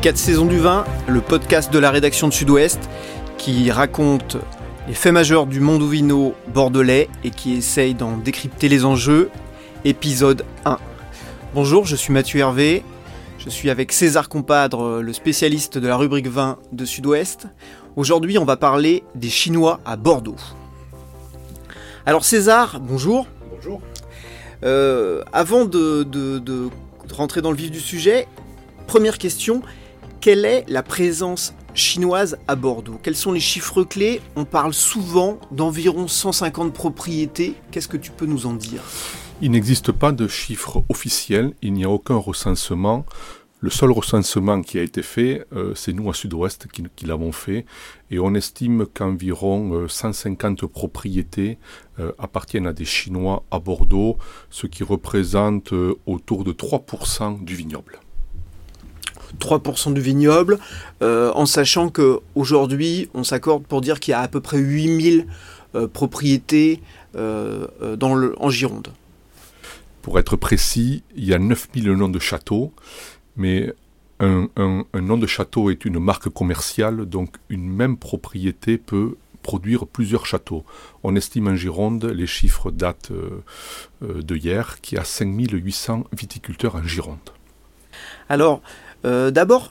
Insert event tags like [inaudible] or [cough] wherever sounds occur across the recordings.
Les 4 saisons du vin, le podcast de la rédaction de Sud-Ouest qui raconte les faits majeurs du monde vino bordelais et qui essaye d'en décrypter les enjeux. Épisode 1. Bonjour, je suis Mathieu Hervé. Je suis avec César Compadre, le spécialiste de la rubrique vin de Sud-Ouest. Aujourd'hui, on va parler des Chinois à Bordeaux. Alors César, bonjour. Bonjour. Euh, avant de, de- de rentrer dans le vif du sujet, première question, quelle est la présence chinoise à Bordeaux Quels sont les chiffres clés? On parle souvent d'environ 150 propriétés. Qu'est-ce que tu peux nous en dire? Il n'existe pas de chiffre officiel, il n'y a aucun recensement. Le seul recensement qui a été fait, euh, c'est nous à Sud-Ouest qui, l'avons fait, et on estime qu'environ euh, 150 propriétés euh, appartiennent à des Chinois à Bordeaux, ce qui représente euh, autour de 3% du vignoble. 3% du vignoble, euh, en sachant que aujourd'hui, on s'accorde pour dire qu'il y a à peu près 8000 euh, propriétés euh, euh, dans le, en Gironde. Pour être précis, il y a 9000 noms de châteaux, mais un, un- un nom de château est une marque commerciale, donc une même propriété peut produire plusieurs châteaux. On estime en Gironde, les chiffres datent de hier, qu'il y a 5800 viticulteurs en Gironde. Alors, euh, d'abord,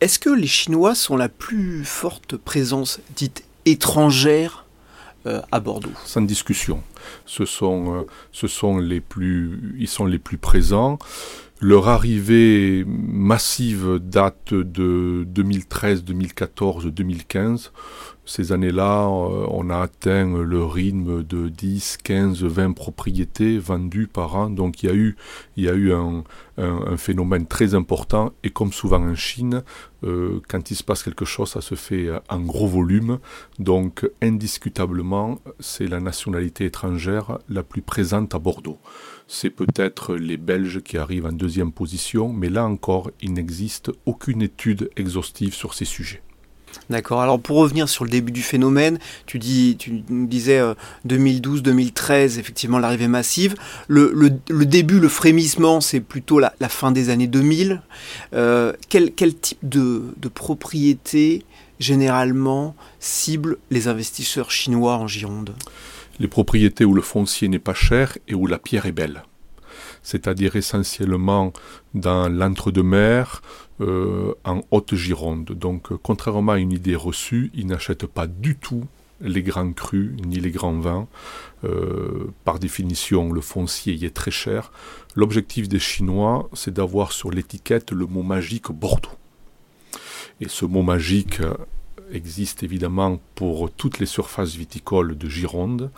est-ce que les Chinois sont la plus forte présence dite étrangère euh, à Bordeaux? Sans discussion. Ce euh, ils sont les plus présents. Leur arrivée massive date de 2013, 2014, 2015. Ces années-là, euh, on a atteint le rythme de 10, 15, 20 propriétés vendues par an. Donc il y a eu, un, phénomène très important. Et comme souvent en Chine, euh, quand il se passe quelque chose, ça se fait en gros volume. Donc indiscutablement, c'est la nationalité étrangère la plus présente à Bordeaux. C'est peut-être les Belges qui arrivent en deuxième position, mais là encore, il n'existe aucune étude exhaustive sur ces sujets. D'accord. Alors pour revenir sur le début du phénomène, tu dis, disais 2012-2013, effectivement l'arrivée massive. Le, début, le frémissement, c'est plutôt la, fin des années 2000. Euh, quel, quel type de, de propriété généralement cible les investisseurs chinois en Gironde? Les propriétés où le foncier n'est pas cher et où la pierre est belle. C'est-à-dire essentiellement dans l'entre-deux-mer, euh, en Haute-Gironde. Donc, euh, contrairement à une idée reçue, ils n'achètent pas du tout les grands crus ni les grands vins. Euh, par définition, le foncier y est très cher. L'objectif des Chinois, c'est d'avoir sur l'étiquette le mot magique Bordeaux. Et ce mot magique existe évidemment pour toutes les surfaces viticoles de Gironde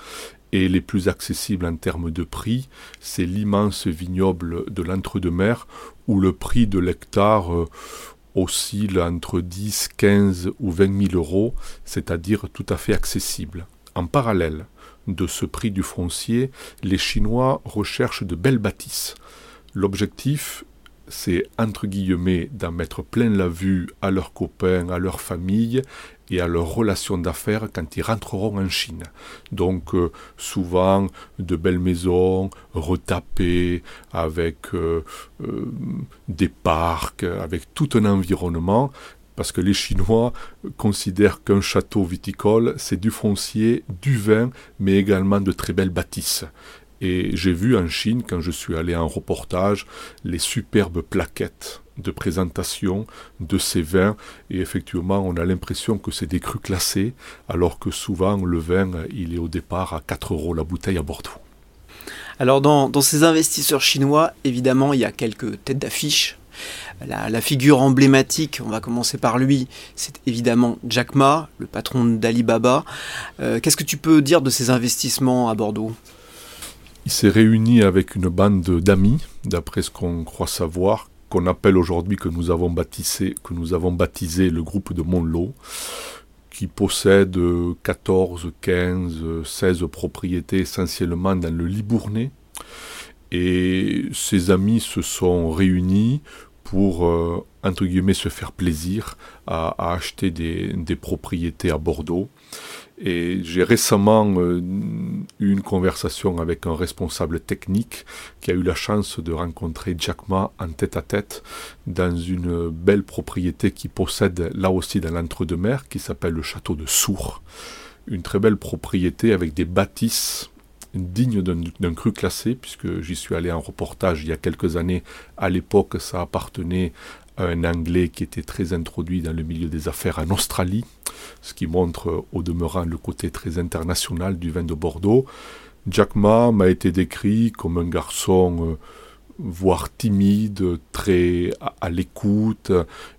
et les plus accessibles en termes de prix, c'est l'immense vignoble de l'entre-deux-mer où le prix de l'hectare euh, oscille entre 10, 15 ou 20 000 euros, c'est-à-dire tout à fait accessible. En parallèle de ce prix du foncier, les Chinois recherchent de belles bâtisses. L'objectif, c'est entre guillemets d'en mettre plein la vue à leurs copains, à leur famille et à leurs relations d'affaires quand ils rentreront en Chine. Donc euh, souvent de belles maisons retapées avec euh, euh, des parcs, avec tout un environnement. Parce que les Chinois considèrent qu'un château viticole, c'est du foncier, du vin, mais également de très belles bâtisses. Et j'ai vu en Chine, quand je suis allé en reportage, les superbes plaquettes de présentation de ces vins. Et effectivement, on a l'impression que c'est des crus classés, alors que souvent le vin, il est au départ à 4 euros la bouteille à Bordeaux. Alors dans, ces investisseurs chinois, évidemment, il y a quelques têtes d'affiche. La, la figure emblématique, on va commencer par lui, c'est évidemment Jack Ma, le patron d'Alibaba. Euh, Qu'est-ce que tu peux dire de ces investissements à Bordeaux? Il s'est réuni avec une bande d'amis, d'après ce qu'on croit savoir, qu'on appelle aujourd'hui, que nous avons baptisé, le groupe de Montlot, qui possède euh, 14, 15, euh, 16 propriétés essentiellement dans le Libournais. Et ses amis se sont réunis pour, entre guillemets, se faire plaisir à, acheter des, propriétés à Bordeaux. Et j'ai récemment eu une conversation avec un responsable technique qui a eu la chance de rencontrer Jack Ma en tête à tête dans une belle propriété qui possède là aussi dans l'entre-deux-mer qui s'appelle le château de Sour. Une très belle propriété avec des bâtisses dignes d'un cru classé, puisque j'y suis allé en reportage il y a quelques années. À l'époque, ça appartenait à un Anglais qui était très introduit dans le milieu des affaires en Australie, ce qui montre au demeurant le côté très international du vin de Bordeaux. Jack Ma m'a été décrit comme un garçon... Euh, voire timide, très à, l'écoute,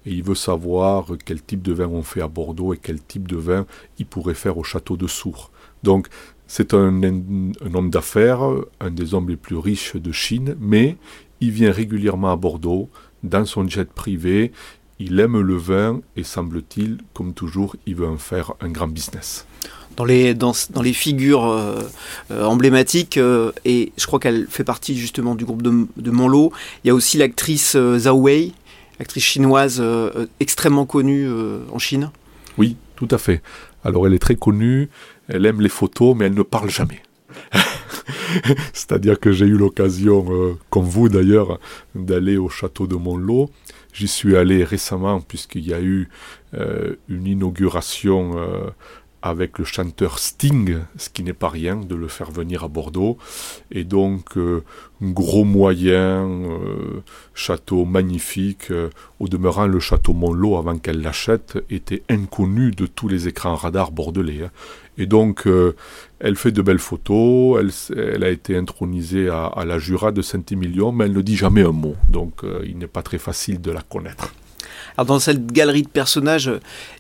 et il veut savoir quel type de vin on fait à Bordeaux et quel type de vin il pourrait faire au château de Sour. Donc c'est un, homme d'affaires, un des hommes les plus riches de Chine, mais il vient régulièrement à Bordeaux, dans son jet privé, il aime le vin et semble-t-il, comme toujours, il veut en faire un grand business dans les, dans, dans les figures euh, euh, emblématiques, euh, et je crois qu'elle fait partie justement du groupe de, de Monlo. Il y a aussi l'actrice Zhao Wei, actrice chinoise extrêmement connue en Chine. Oui, tout à fait. Alors elle est très connue, elle aime les photos, mais elle ne parle jamais. [laughs] C'est-à-dire que j'ai eu l'occasion, comme vous d'ailleurs, d'aller au château de Monlo. J'y suis allé récemment puisqu'il y a eu une inauguration avec le chanteur Sting, ce qui n'est pas rien de le faire venir à Bordeaux. Et donc, euh, gros moyen, euh, château magnifique. Euh, au demeurant, le château Montlot, avant qu'elle l'achète, était inconnu de tous les écrans radars bordelais. Hein. Et donc, elle fait de belles photos, elle, a été intronisée à, à la Jura de Saint-Émilion, mais elle ne dit jamais un mot. Donc, il n'est pas très facile de la connaître. Alors dans cette galerie de personnages,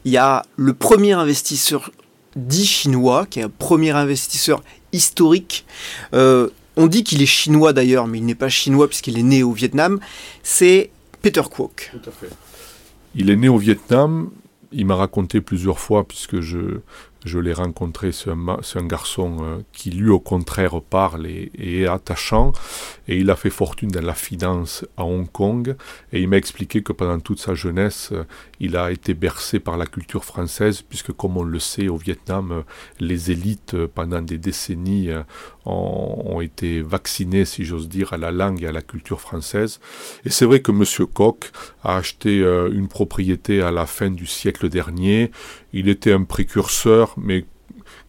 il y a le premier investisseur dit chinois, qui est un premier investisseur historique. Euh, on dit qu'il est chinois d'ailleurs, mais il n'est pas chinois puisqu'il est né au Vietnam. C'est Peter Kwok. Tout à fait. Il est né au Vietnam. Il m'a raconté plusieurs fois, puisque je, je l'ai rencontré, c'est un, garçon euh, qui lui au contraire parle et, est attachant, et il a fait fortune dans la finance à Hong Kong, et il m'a expliqué que pendant toute sa jeunesse, euh, il a été bercé par la culture française, puisque comme on le sait au Vietnam, euh, les élites pendant des décennies ont, été vaccinées, si j'ose dire, à la langue et à la culture française. Et c'est vrai que M. Koch a acheté une propriété à la fin du siècle dernier, il était un précurseur, mais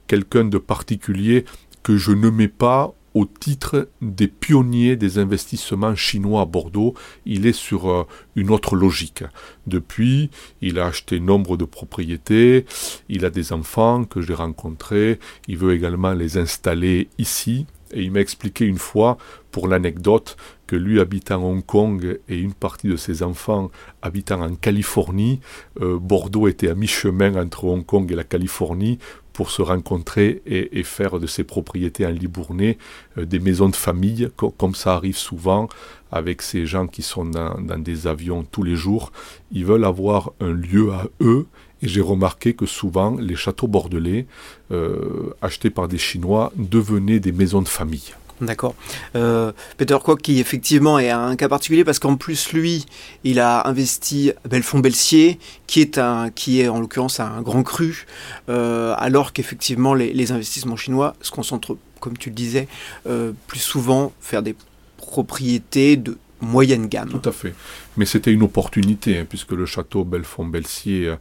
quelqu'un de particulier que je ne mets pas au titre des pionniers des investissements chinois à Bordeaux, il est sur euh, une autre logique. Depuis, il a acheté nombre de propriétés, il a des enfants que j'ai rencontrés, il veut également les installer ici, et il m'a expliqué une fois, pour l'anecdote, lui habitant Hong Kong et une partie de ses enfants habitant en Californie, euh, Bordeaux était à mi-chemin entre Hong Kong et la Californie pour se rencontrer et, faire de ses propriétés en Libournais euh, des maisons de famille, comme ça arrive souvent avec ces gens qui sont dans, des avions tous les jours. Ils veulent avoir un lieu à eux et j'ai remarqué que souvent les châteaux bordelais euh, achetés par des Chinois devenaient des maisons de famille. D'accord. Euh, Peter Kwok qui effectivement est un cas particulier parce qu'en plus lui, il a investi Belfond-Belsier, qui est un, qui est en l'occurrence un grand cru, euh, alors qu'effectivement les, investissements chinois se concentrent, comme tu le disais, euh, plus souvent faire des propriétés de moyenne gamme. Tout à fait. Mais c'était une opportunité hein, puisque le château Belfond-Belsier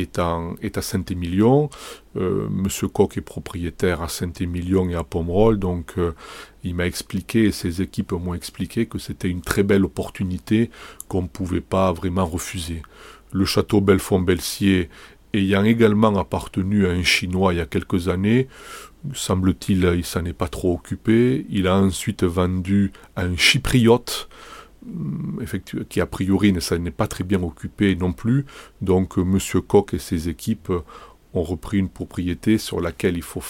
est, à Saint-Émilion. Euh, Monsieur Koch est propriétaire à Saint-Émilion et à Pomerol, donc euh, il m'a expliqué, et ses équipes m'ont expliqué que c'était une très belle opportunité qu'on ne pouvait pas vraiment refuser. Le château Belfond-Belsier ayant également appartenu à un Chinois il y a quelques années, semble-t-il, il s'en est pas trop occupé. Il a ensuite vendu à un Chypriote qui a priori ne s'en est pas très bien occupé non plus. Donc euh, M. Koch et ses équipes ont repris une propriété sur laquelle il, faut,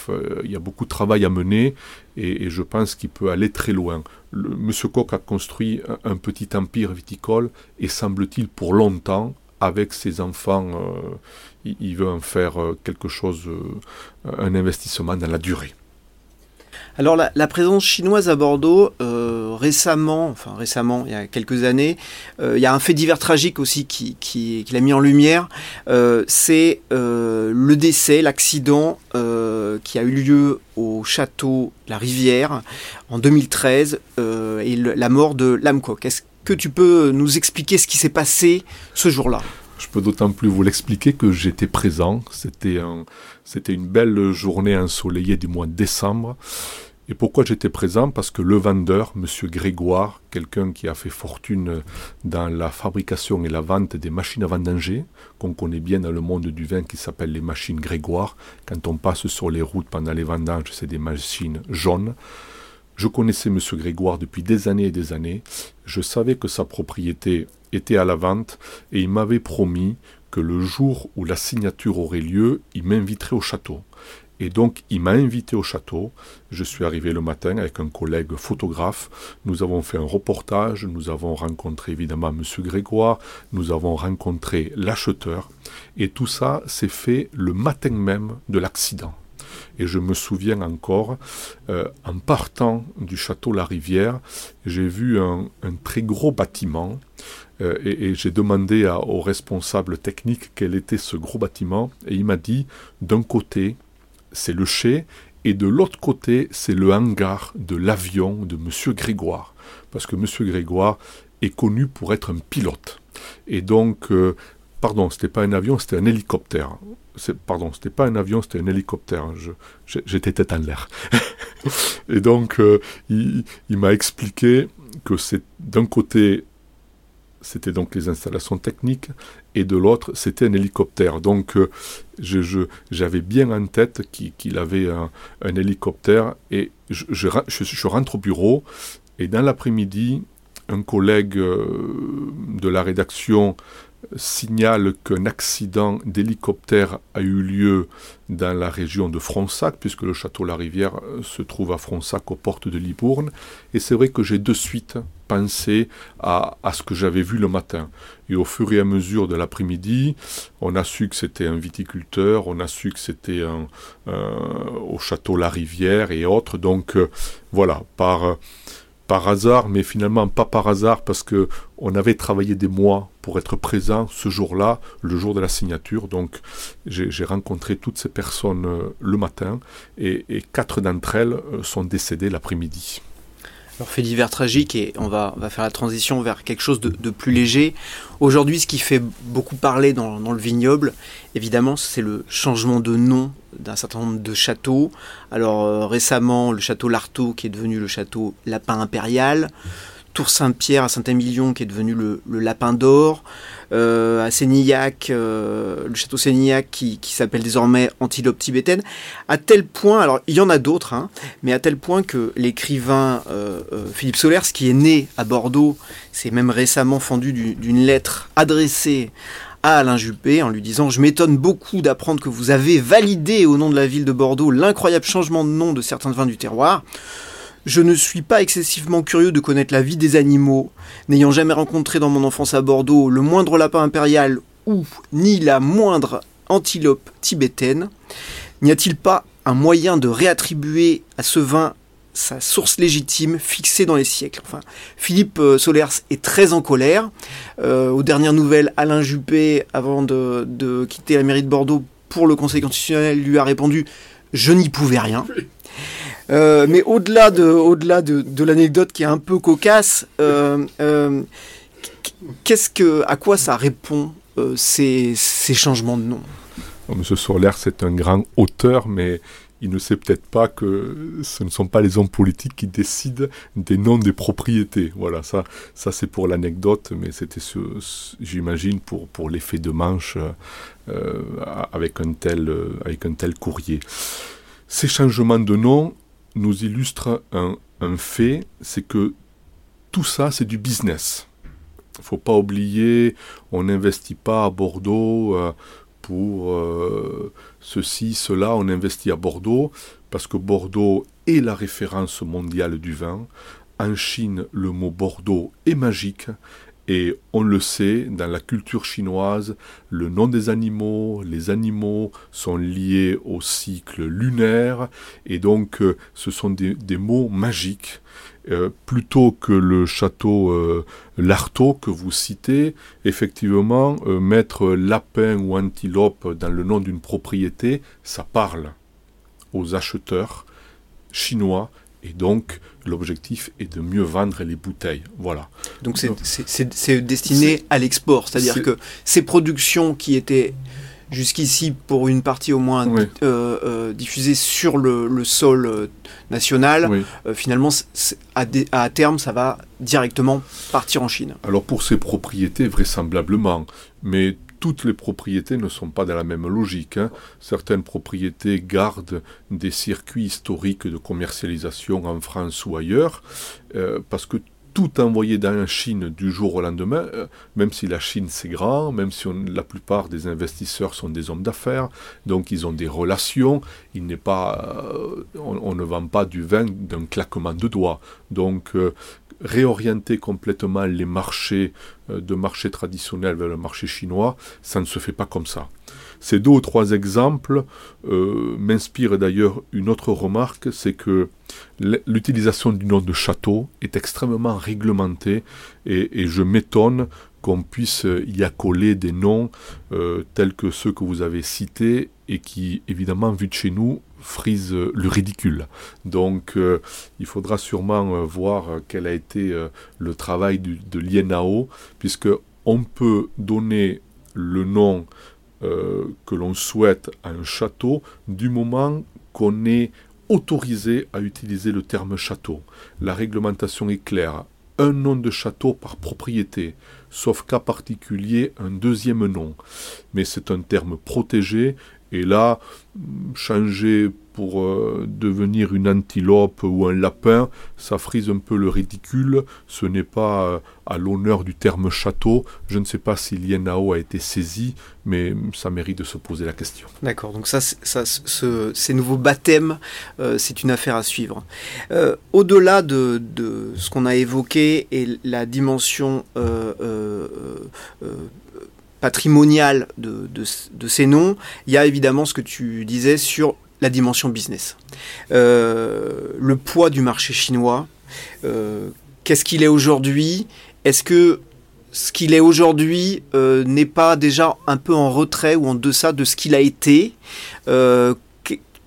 il y a beaucoup de travail à mener et, je pense qu'il peut aller très loin. Le, M. Koch a construit un, petit empire viticole et semble-t-il pour longtemps, avec ses enfants, euh, il, veut en faire quelque chose, un investissement dans la durée. Alors la, présence chinoise à Bordeaux, euh, récemment, enfin récemment, il y a quelques années, euh, il y a un fait divers tragique aussi qui, qui, l'a mis en lumière, euh, c'est le décès, l'accident qui a eu lieu au château La Rivière en 2013 et la mort de Lamcock. Est-ce que tu peux nous expliquer ce qui s'est passé ce jour-là? Je peux d'autant plus vous l'expliquer que j'étais présent. C'était un, c'était une belle journée ensoleillée du mois de décembre. Et pourquoi j'étais présent? Parce que le vendeur, M. Grégoire, quelqu'un qui a fait fortune dans la fabrication et la vente des machines à vendanger, qu'on connaît bien dans le monde du vin, qui s'appelle les machines Grégoire. Quand on passe sur les routes pendant les vendanges, c'est des machines jaunes. Je connaissais M. Grégoire depuis des années et des années. Je savais que sa propriété était à la vente et il m'avait promis que le jour où la signature aurait lieu, il m'inviterait au château. Et donc, il m'a invité au château. Je suis arrivé le matin avec un collègue photographe. Nous avons fait un reportage. Nous avons rencontré évidemment M. Grégoire. Nous avons rencontré l'acheteur. Et tout ça s'est fait le matin même de l'accident. Et je me souviens encore, euh, en partant du château La Rivière, j'ai vu un, très gros bâtiment euh, et, j'ai demandé au responsable technique quel était ce gros bâtiment et il m'a dit d'un côté c'est le chai, et de l'autre côté, c'est le hangar de l'avion de M. Grégoire. Parce que M. Grégoire est connu pour être un pilote. Et donc, euh, pardon, c'était pas un avion, c'était un hélicoptère. Pardon, c'était pas un avion, c'était un hélicoptère. J'étais tête en l'air. [laughs] et donc, euh, il m'a expliqué que c'est d'un côté c'était donc les installations techniques, et de l'autre, c'était un hélicoptère. Donc, euh, j'avais bien en tête qu'il avait un, hélicoptère, et je, rentre au bureau, et dans l'après-midi, un collègue euh, de la rédaction signale qu'un accident d'hélicoptère a eu lieu dans la région de Fronsac, puisque le château La Rivière euh, se trouve à Fronsac, aux portes de Libourne. Et c'est vrai que j'ai de suite pensé à, ce que j'avais vu le matin. Et au fur et à mesure de l'après-midi, on a su que c'était un viticulteur, on a su que c'était au château La Rivière et autres. Donc euh, voilà, par par hasard, mais finalement pas par hasard parce que on avait travaillé des mois pour être présent ce jour-là, le jour de la signature. Donc j'ai rencontré toutes ces personnes euh, le matin et, et quatre d'entre elles euh, sont décédées l'après-midi. Alors fait divers tragique et on va, va faire la transition vers quelque chose de, plus léger. Aujourd'hui, ce qui fait beaucoup parler dans, le vignoble, évidemment, c'est le changement de nom d'un certain nombre de châteaux. Alors euh, récemment, le château Lartaud qui est devenu le château Lapin Impérial. Tour Saint-Pierre à Saint-Émilion qui est devenu le, Lapin d'Or, euh, à Sénillac, euh, le château Sénillac qui, s'appelle désormais Antilope tibétaine, à tel point, alors il y en a d'autres, hein, mais à tel point que l'écrivain euh, Philippe Solers, qui est né à Bordeaux, s'est même récemment fendu d'une lettre adressée à Alain Juppé en lui disant Je m'étonne beaucoup d'apprendre que vous avez validé au nom de la ville de Bordeaux l'incroyable changement de nom de certains vins du terroir. Je ne suis pas excessivement curieux de connaître la vie des animaux, n'ayant jamais rencontré dans mon enfance à Bordeaux le moindre lapin impérial ou ni la moindre antilope tibétaine. N'y a-t-il pas un moyen de réattribuer à ce vin sa source légitime fixée dans les siècles? Enfin, Philippe euh, Solers est très en colère. Euh, aux dernières nouvelles, Alain Juppé, avant de, de, quitter la mairie de Bordeaux pour le Conseil constitutionnel, lui a répondu Je n'y pouvais rien. Euh, mais au-delà de, au-delà de, l'anecdote qui est un peu cocasse, euh, euh, qu'est-ce que, à quoi ça répond ces, ces, changements de nom? Monsieur Soler, c'est un grand auteur, mais il ne sait peut-être pas que ce ne sont pas les hommes politiques qui décident des noms des propriétés. Voilà, ça, ça c'est pour l'anecdote, mais c'était, j'imagine, pour, pour l'effet de manche avec, un tel, avec un tel courrier. Ces changements de nom, nous illustre un, fait, c'est que tout ça, c'est du business. Il faut pas oublier, on n'investit pas à Bordeaux euh, pour euh, ceci, cela, on investit à Bordeaux parce que Bordeaux est la référence mondiale du vin. En Chine, le mot Bordeaux est magique Et on le sait, dans la culture chinoise, le nom des animaux, les animaux sont liés au cycle lunaire, et donc euh, ce sont des, mots magiques. Euh, plutôt que le château euh, Lartaud que vous citez, effectivement, mettre lapin ou antilope dans le nom d'une propriété, ça parle aux acheteurs chinois et donc, l'objectif est de mieux vendre les bouteilles. Voilà. Donc, c'est destiné à l'export. C'est-à-dire que ces productions qui étaient jusqu'ici, pour une partie au moins, euh, euh, diffusées sur le, sol euh, national, finalement, à, à, terme, ça va directement partir en Chine. Alors, pour ces propriétés, vraisemblablement. Mais toutes les propriétés ne sont pas dans la même logique. Hein. Certaines propriétés gardent des circuits historiques de commercialisation en France ou ailleurs, euh, parce que tout envoyer dans la Chine du jour au lendemain, euh, même si la Chine c'est grand, même si la plupart des investisseurs sont des hommes d'affaires, donc ils ont des relations, il n'est pas, euh, on, ne vend pas du vin d'un claquement de doigts. Donc réorienter complètement les marchés euh, de marché traditionnels vers le marché chinois, ça ne se fait pas comme ça. Ces deux ou trois exemples euh, m'inspirent d'ailleurs une autre remarque, c'est que l'utilisation du nom de château est extrêmement réglementée et, je m'étonne qu'on puisse y accoler des noms euh, tels que ceux que vous avez cités et qui, évidemment, vu de chez nous, frise le ridicule. Donc euh, il faudra sûrement euh, voir quel a été euh, le travail de l'INAO, puisque on peut donner le nom que l'on souhaite à un château du moment qu'on est autorisé à utiliser le terme château. La réglementation est claire. Un nom de château par propriété, sauf cas particulier, un deuxième nom. Mais c'est un terme protégé et là, changer pour euh, devenir une antilope ou un lapin, ça frise un peu le ridicule. Ce n'est pas euh, à l'honneur du terme château. Je ne sais pas si l'INAO a été saisi, mais ça mérite de se poser la question. D'accord, donc ça, ces nouveaux baptêmes, euh, c'est une affaire à suivre. Au-delà de, ce qu'on a évoqué et la dimension patrimonial de, de, ces noms, il y a évidemment ce que tu disais sur la dimension business. Euh, le poids du marché chinois, euh, qu'est-ce qu'il est aujourd'hui? Est-ce que ce qu'il est aujourd'hui euh, n'est pas déjà un peu en retrait ou en deçà de ce qu'il a été?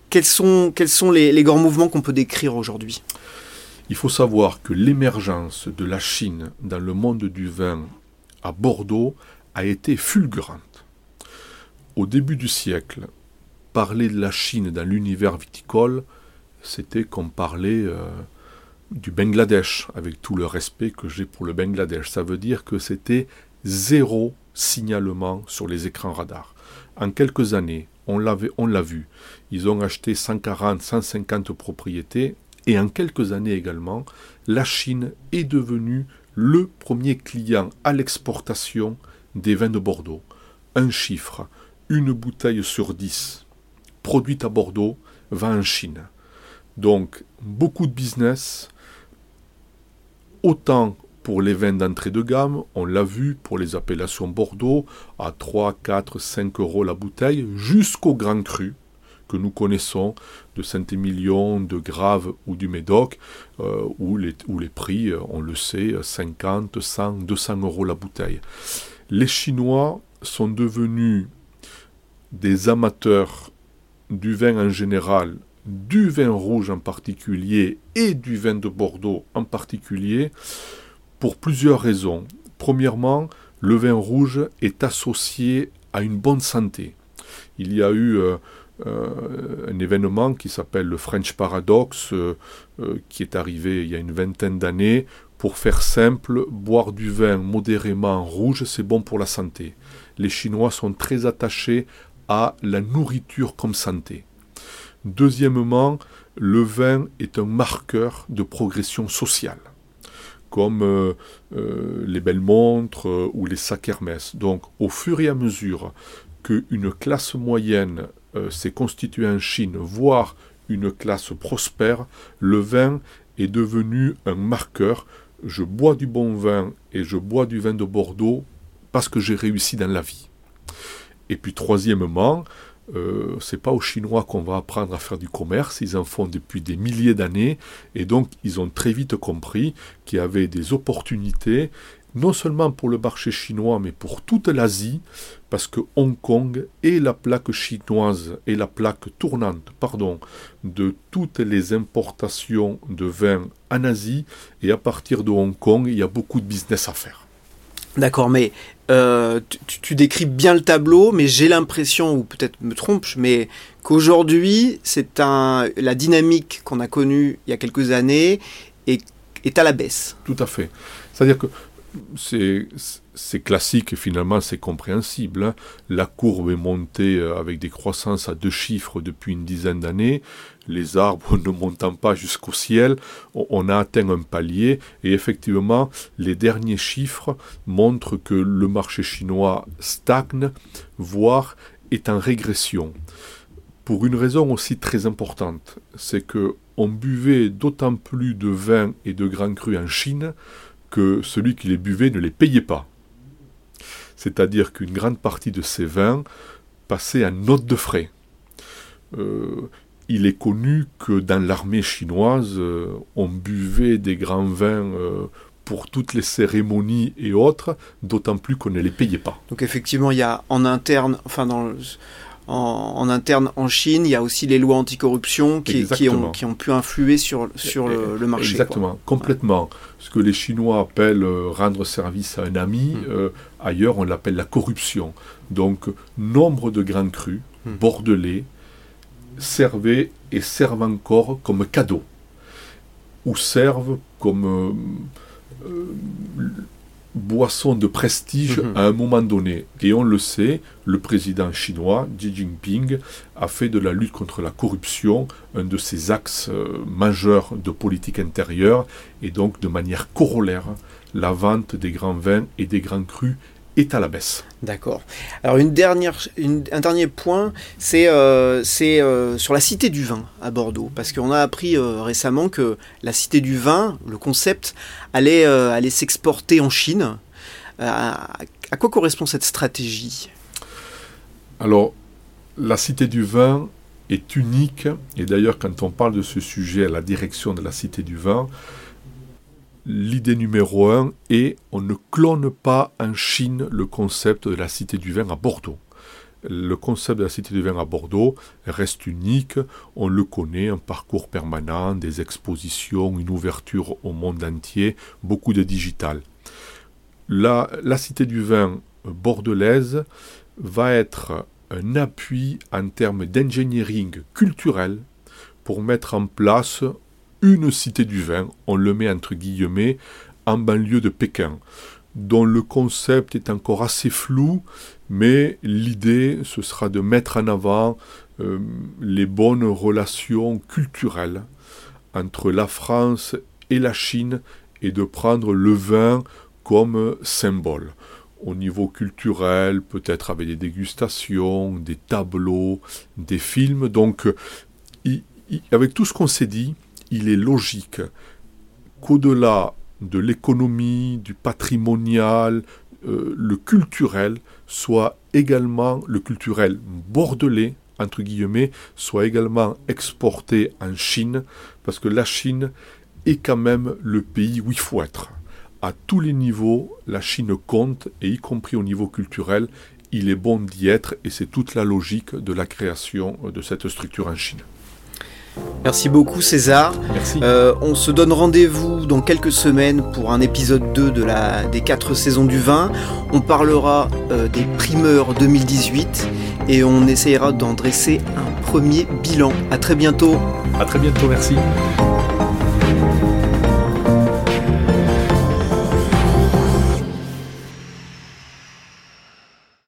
Quels sont, les grands mouvements qu'on peut décrire aujourd'hui? Il faut savoir que l'émergence de la Chine dans le monde du vin à Bordeaux a été fulgurante. Au début du siècle, parler de la Chine dans l'univers viticole, c'était comme parler euh, du Bangladesh, avec tout le respect que j'ai pour le Bangladesh. Ça veut dire que c'était zéro signalement sur les écrans radars. En quelques années, on l'a vu, ils ont acheté 140, 150 propriétés, et en quelques années également, la Chine est devenue le premier client à l'exportation des vins de Bordeaux. Un chiffre, une bouteille sur dix produite à Bordeaux va en Chine. Donc beaucoup de business, autant pour les vins d'entrée de gamme, on l'a vu pour les appellations Bordeaux, à 3, 4, 5 euros la bouteille, jusqu'au grand cru que nous connaissons de Saint-Émilion, de Grave ou du Médoc, euh, où, les, où les prix, on le sait, 50, 100, 200 euros la bouteille les Chinois sont devenus des amateurs du vin en général, du vin rouge en particulier et du vin de Bordeaux en particulier, pour plusieurs raisons. Premièrement, le vin rouge est associé à une bonne santé. Il y a eu euh, euh, un événement qui s'appelle le French Paradox, euh, qui est arrivé il y a une vingtaine d'années, pour faire simple, boire du vin modérément rouge, c'est bon pour la santé. Les Chinois sont très attachés à la nourriture comme santé. Deuxièmement, le vin est un marqueur de progression sociale, comme euh, euh, les belles montres euh, ou les sacs Hermès. Donc, au fur et à mesure qu'une classe moyenne s'est constituée en Chine, voire une classe prospère, le vin est devenu un marqueur je bois du bon vin et je bois du vin de Bordeaux parce que j'ai réussi dans la vie. Et puis troisièmement, euh, c'est pas aux Chinois qu'on va apprendre à faire du commerce, ils en font depuis des milliers d'années, et donc ils ont très vite compris qu'il y avait des opportunités, non seulement pour le marché chinois, mais pour toute l'Asie, parce que Hong Kong est la plaque chinoise et la plaque tournante, pardon, de toutes les importations de vin en Asie, et à partir de Hong Kong, il y a beaucoup de business à faire. D'accord, mais euh, tu, décris bien le tableau, mais j'ai l'impression, ou peut-être me trompe, mais qu'aujourd'hui, c'est un la dynamique qu'on a connue il y a quelques années est, est à la baisse. Tout à fait. C'est-à-dire que c'est classique et finalement c'est compréhensible. Hein. La courbe est montée euh, avec des croissances à deux chiffres depuis une dizaine d'années. Les arbres [laughs] ne montant pas jusqu'au ciel, on a atteint un palier et effectivement les derniers chiffres montrent que le marché chinois stagne, voire est en régression. Pour une raison aussi très importante, c'est que on buvait d'autant plus de vin et de grands crus en Chine que celui qui les buvait ne les payait pas. C'est-à-dire qu'une grande partie de ces vins passait en note de frais. Euh, il est connu que dans l'armée chinoise, euh, on buvait des grands vins euh, pour toutes les cérémonies et autres, d'autant plus qu'on ne les payait pas. Donc effectivement, il y a en interne, en, interne en Chine, il y a aussi les lois anticorruption qui, qui, ont, qui ont, pu influer sur, sur le, marché. Exactement, complètement. Ce que les Chinois appellent euh, rendre service à un ami, hmm. euh, ailleurs on l'appelle la corruption. Donc, nombre de grands crus, hmm. bordelais, servaient et servent encore comme cadeau, ou servent comme euh, boisson de prestige mhm. à un moment donné. Et on le sait, le président chinois, Xi Jinping, a fait de la lutte contre la corruption un de ses axes euh, majeurs de politique intérieure, et donc de manière corollaire, la vente des grands vins et des grands crus est à la baisse. D'accord. Alors une dernière, un dernier point, c'est euh, euh, sur la cité du vin à Bordeaux, parce qu'on a appris euh, récemment que la cité du vin, le concept, allait, allait s'exporter en Chine. À, à quoi correspond cette stratégie? Alors, la cité du vin est unique, et d'ailleurs quand on parle de ce sujet à la direction de la cité du vin, l'idée numéro un est on ne clone pas en Chine le concept de la cité du vin à Bordeaux. Le concept de la cité du vin à Bordeaux reste unique, on le connaît, un parcours permanent, des expositions, une ouverture au monde entier, beaucoup de digital. La, cité du vin bordelaise va être un appui en termes d'engineering culturel pour mettre en place une cité du vin, on le met entre guillemets, en banlieue de Pékin, dont le concept est encore assez flou, mais l'idée, ce sera de mettre en avant euh, les bonnes relations culturelles entre la France et la Chine et de prendre le vin comme symbole. Au niveau culturel, peut-être avec des dégustations, des tableaux, des films. Donc, avec tout ce qu'on s'est dit, il est logique qu'au-delà de l'économie, du patrimonial, euh, le culturel soit également, le culturel bordelais, entre guillemets, soit également exporté en Chine, parce que la Chine est quand même le pays où il faut être. À tous les niveaux, la Chine compte, et y compris au niveau culturel, il est bon d'y être, et c'est toute la logique de la création de cette structure en Chine. Merci beaucoup César. Merci. Euh, on se donne rendez-vous dans quelques semaines pour un épisode 2 de la, des 4 saisons du vin. On parlera euh, des primeurs 2018 et on essayera d'en dresser un premier bilan. A très bientôt. À très bientôt, merci.